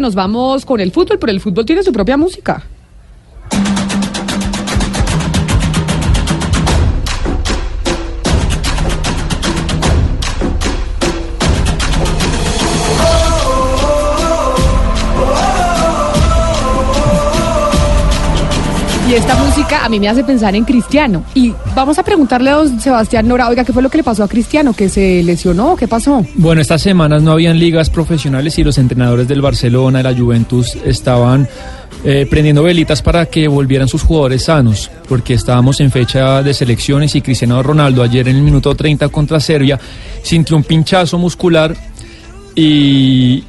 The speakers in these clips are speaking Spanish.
Nos vamos con el fútbol, pero el fútbol tiene su propia música. Y esta música a mí me hace pensar en Cristiano. Y vamos a preguntarle a don Sebastián Nora, oiga, ¿qué fue lo que le pasó a Cristiano? ¿Que se lesionó? ¿Qué pasó? Bueno, estas semanas no habían ligas profesionales y los entrenadores del Barcelona, de la Juventus, estaban eh, prendiendo velitas para que volvieran sus jugadores sanos, porque estábamos en fecha de selecciones y Cristiano Ronaldo ayer en el minuto 30 contra Serbia sintió un pinchazo muscular y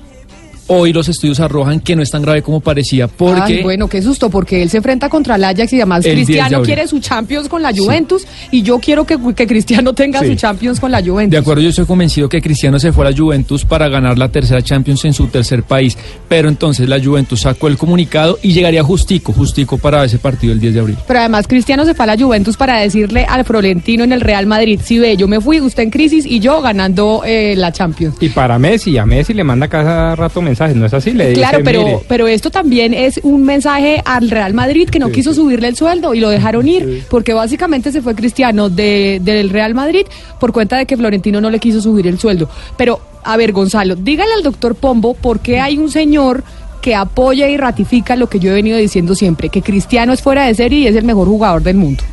hoy los estudios arrojan que no es tan grave como parecía, porque... Ay, bueno, qué susto, porque él se enfrenta contra el Ajax y además El 10 de Cristiano quiere su Champions con la Juventus y yo quiero que, que Cristiano tenga Sí. su Champions con la Juventus. De acuerdo, yo estoy convencido que Cristiano se fue a la Juventus para ganar la tercera Champions en su tercer país, pero entonces la Juventus sacó el comunicado y llegaría justico, justico para ese partido el 10 de abril. Pero además Cristiano se fue a la Juventus para decirle al Florentino en el Real Madrid, si ve, yo me fui, usted en crisis y yo ganando eh, la Champions. Y para Messi, a Messi le manda cada rato mensajes, ¿no es así? Le dice, Claro, pero, "Mire, pero esto también es un mensaje al Real Madrid que no Sí, quiso sí. subirle el sueldo y lo dejaron ir, porque básicamente se fue Cristiano de- del Real Madrid por cuenta de que Florentino no le quiso subir el sueldo. Pero, a ver, Gonzalo, dígale al doctor Pombo por qué hay un señor que apoya y ratifica lo que yo he venido diciendo siempre, que Cristiano es fuera de serie y es el mejor jugador del mundo.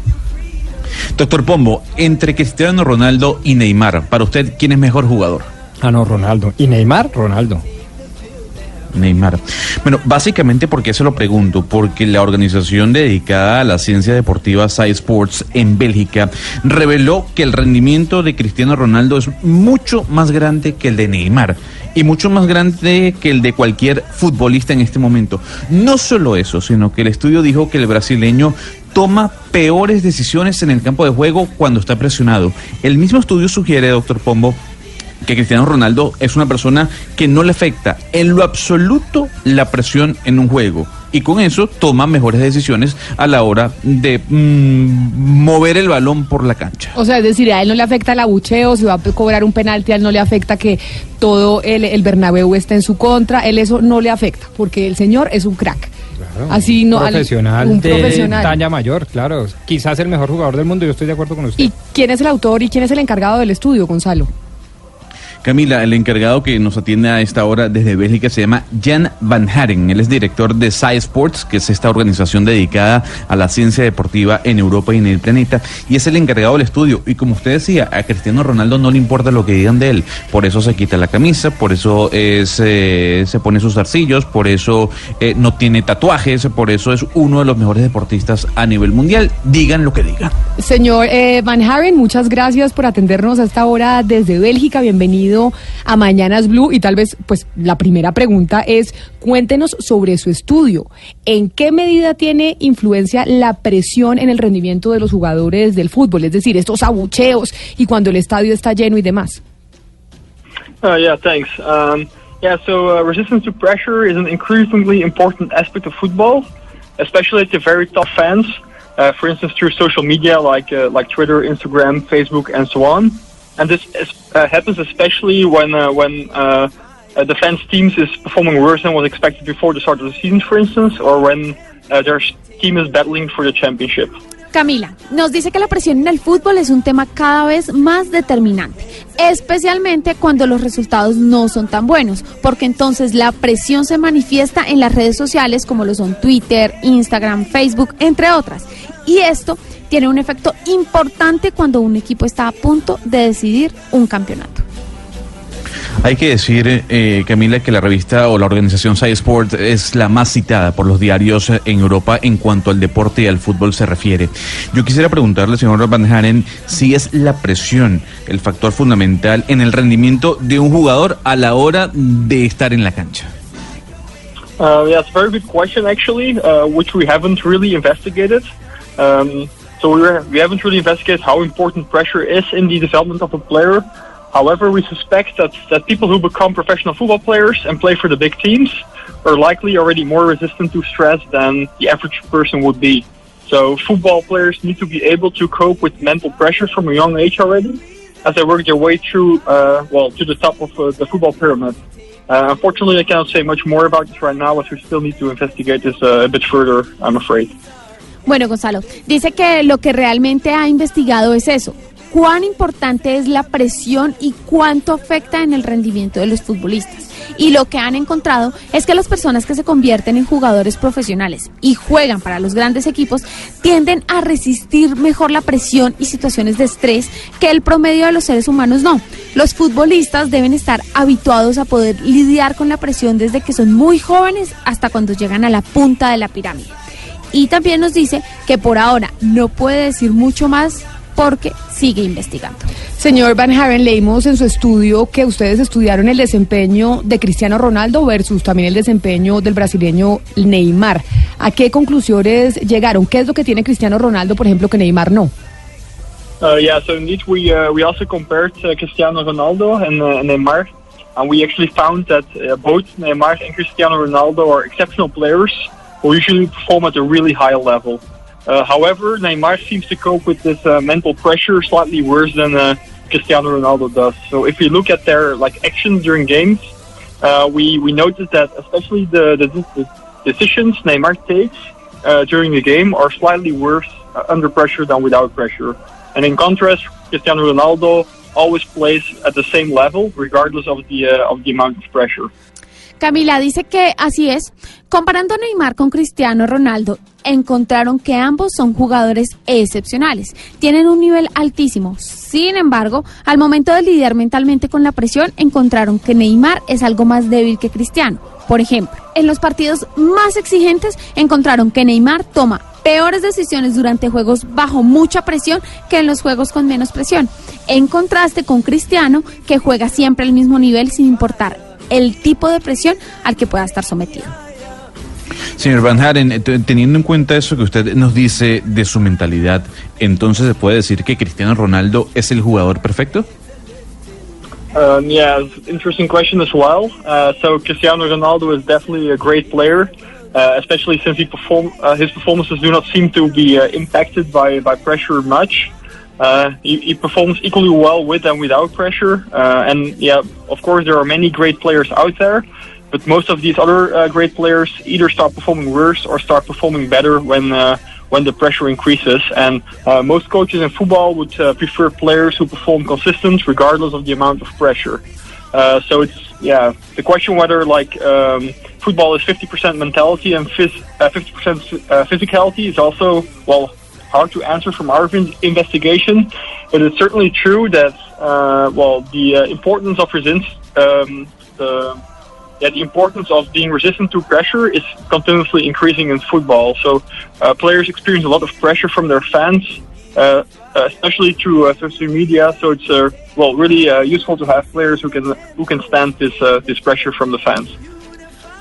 Doctor Pombo, entre Cristiano Ronaldo y Neymar, para usted, ¿quién es mejor jugador? Ah, no, Ronaldo. ¿Y Neymar? Ronaldo. Neymar. Bueno, básicamente porque se lo pregunto, porque la organización dedicada a la ciencia deportiva Sci Sports en Bélgica reveló que el rendimiento de Cristiano Ronaldo es mucho más grande que el de Neymar y mucho más grande que el de cualquier futbolista en este momento. No solo eso, sino que el estudio dijo que el brasileño toma peores decisiones en el campo de juego cuando está presionado. El mismo estudio sugiere, doctor Pombo, que Cristiano Ronaldo es una persona que no le afecta en lo absoluto la presión en un juego. Y con eso toma mejores decisiones a la hora de mm, mover el balón por la cancha. O sea, es decir, a él no le afecta el abucheo, si va a cobrar un penalti, a él no le afecta que todo el, el Bernabéu esté en su contra, él eso no le afecta, porque el señor es un crack. Claro, Así un no, al- profesional un de profesional. talla mayor, claro. Quizás el mejor jugador del mundo, yo estoy de acuerdo con usted. ¿Y quién es el autor y quién es el encargado del estudio, Gonzalo? Camila, el encargado que nos atiende a esta hora desde Bélgica se llama Jan Van Haren. Él es director de Sci Sports, que es esta organización dedicada a la ciencia deportiva en Europa y en el planeta, y es el encargado del estudio. Y como usted decía, a Cristiano Ronaldo no le importa lo que digan de él, por eso se quita la camisa, por eso es, eh, se pone sus zarcillos, por eso eh, no tiene tatuajes, por eso es uno de los mejores deportistas a nivel mundial. Digan lo que digan. Señor eh, Van Haren, muchas gracias por atendernos a esta hora desde Bélgica. Bienvenido a Mañanas Blue. Y tal vez, pues, la primera pregunta es, cuéntenos sobre su estudio. ¿En qué medida tiene influencia la presión en el rendimiento de los jugadores del fútbol? Es decir, estos abucheos y cuando el estadio está lleno y demás. Uh, yeah, thanks. Um, yeah, so uh, resistance to pressure is an increasingly important aspect of football, especially to very tough fans. Uh, for instance, through social media like uh, like Twitter, Instagram, Facebook, and so on. And this is, uh, happens especially when uh, when uh, a defense teams is performing worse than was expected before the start of the season, for instance, or when uh, their team is battling for the championship. Camila, nos dice que la presión en el fútbol es un tema cada vez más determinante, especialmente cuando los resultados no son tan buenos, porque entonces la presión se manifiesta en las redes sociales como lo son Twitter, Instagram, Facebook, entre otras. Y esto tiene un efecto importante cuando un equipo está a punto de decidir un campeonato. Hay que decir, eh, Camila, que la revista o la organización Sci Sport es la más citada por los diarios eh, en Europa en cuanto al deporte y al fútbol se refiere. Yo quisiera preguntarle, señor Van Haren, si es la presión el factor fundamental en el rendimiento de un jugador a la hora de estar en la cancha. Uh, yeah, it's a very good question, actually, uh, which we haven't really investigated. Um, so we, were, we haven't really investigated how important pressure is in the development of a player. However, we suspect that, that people who become professional football players and play for the big teams are likely already more resistant to stress than the average person would be. So football players need to be able to cope with mental pressure from a young age already as they work their way through, uh, well, to the top of uh, the football pyramid. Uh, unfortunately, I cannot say much more about this right now, as we still need to investigate this uh, a bit further, I'm afraid. Bueno, Gonzalo, dice que lo que realmente ha investigado es eso. ¿Cuán importante es la presión y cuánto afecta en el rendimiento de los futbolistas? Y lo que han encontrado es que las personas que se convierten en jugadores profesionales y juegan para los grandes equipos tienden a resistir mejor la presión y situaciones de estrés que el promedio de los seres humanos no. Los futbolistas deben estar habituados a poder lidiar con la presión desde que son muy jóvenes hasta cuando llegan a la punta de la pirámide. Y también nos dice que por ahora no puede decir mucho más porque sigue investigando. Señor Van Haren, leímos en su estudio que ustedes estudiaron el desempeño de Cristiano Ronaldo versus también el desempeño del brasileño Neymar. ¿A qué conclusiones llegaron? ¿Qué es lo que tiene Cristiano Ronaldo, por ejemplo, que Neymar no? Uh, yeah, so indeed, we uh, we also compared uh, Cristiano Ronaldo and uh, Neymar, and we actually found that uh, both Neymar and Cristiano Ronaldo are exceptional players who usually perform at a really high level. Uh, however, Neymar seems to cope with this uh, mental pressure slightly worse than uh, Cristiano Ronaldo does. So if we look at their like actions during games, uh, we we notice that especially the, the, the decisions Neymar takes uh, during the game are slightly worse uh, under pressure than without pressure. And in contrast, Cristiano Ronaldo always plays at the same level, regardless of the uh, of the amount of pressure. Camila dice que así es. Comparando a Neymar con Cristiano Ronaldo, encontraron que ambos son jugadores excepcionales. Tienen un nivel altísimo. Sin embargo, al momento de lidiar mentalmente con la presión, encontraron que Neymar es algo más débil que Cristiano. Por ejemplo, en los partidos más exigentes encontraron que Neymar toma peores decisiones durante juegos bajo mucha presión que en los juegos con menos presión. En contraste con Cristiano, que juega siempre al mismo nivel sin importar el tipo de presión al que pueda estar sometido. Señor Van Haren, eh, teniendo en cuenta eso que usted nos dice de su mentalidad, entonces se puede decir que Cristiano Ronaldo es el jugador perfecto? Um, yeah, interesting question as well. Uh, so Cristiano Ronaldo is definitely a great player, uh, especially since he perform uh, his performances do not seem to be uh, impacted by, by pressure much. Uh, he, he performs equally well with and without pressure. Uh, and yeah, of course, there are many great players out there, but most of these other uh, great players either start performing worse or start performing better when uh, when the pressure increases. And uh, most coaches in football would uh, prefer players who perform consistent regardless of the amount of pressure. Uh, so it's yeah the question whether like um, football is 50% mentality and phys- uh, 50% uh, physicality is also well hard to answer from our investigation, but it's certainly true that uh, well the uh, importance of resist um, the yeah, the importance of being resistant to pressure is continuously increasing in football. So uh, players experience a lot of pressure from their fans, uh, especially through uh, social media. So it's uh, well really uh, useful to have players who can who can stand this uh, this pressure from the fans.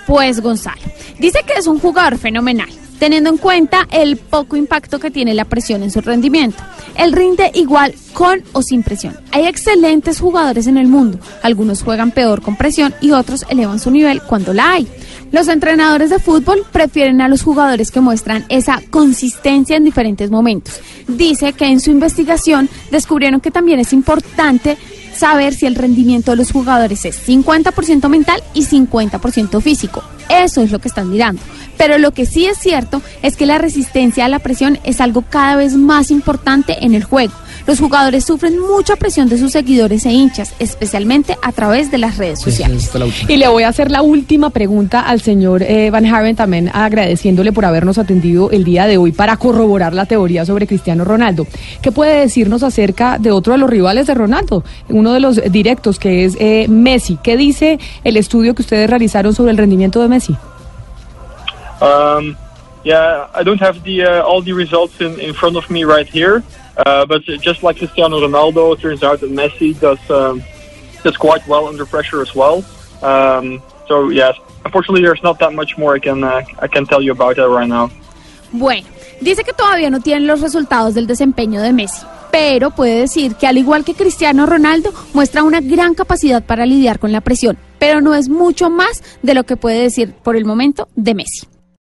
Pues Gonzalo, dice que es un jugador fenomenal, teniendo en cuenta el poco impacto que tiene la presión en su rendimiento. Él rinde igual con o sin presión. Hay excelentes jugadores en el mundo, algunos juegan peor con presión y otros elevan su nivel cuando la hay. Los entrenadores de fútbol prefieren a los jugadores que muestran esa consistencia en diferentes momentos. Dice que en su investigación descubrieron que también es importante saber si el rendimiento de los jugadores es 50% mental y 50% físico. Eso es lo que están mirando. Pero lo que sí es cierto es que la resistencia a la presión es algo cada vez más importante en el juego. Los jugadores sufren mucha presión de sus seguidores e hinchas, especialmente a través de las redes sociales. Y le voy a hacer la última pregunta al señor eh, Van Haren, también agradeciéndole por habernos atendido el día de hoy para corroborar la teoría sobre Cristiano Ronaldo. ¿Qué puede decirnos acerca de otro de los rivales de Ronaldo? Uno de los directos que es eh, Messi. ¿Qué dice el estudio que ustedes realizaron sobre el rendimiento de Messi? Um, yeah, I don't have the uh, all the results in, in front of me right here, uh, but just like Cristiano Ronaldo, it turns out that Messi does um, does quite well under pressure as well. Um, so yes, unfortunately, there's not that much more I can uh, I can tell you about it right now. Bueno, dice que todavía no tienen los resultados del desempeño de Messi, pero puede decir que al igual que Cristiano Ronaldo, muestra una gran capacidad para lidiar con la presión, pero no es mucho más de lo que puede decir por el momento de Messi.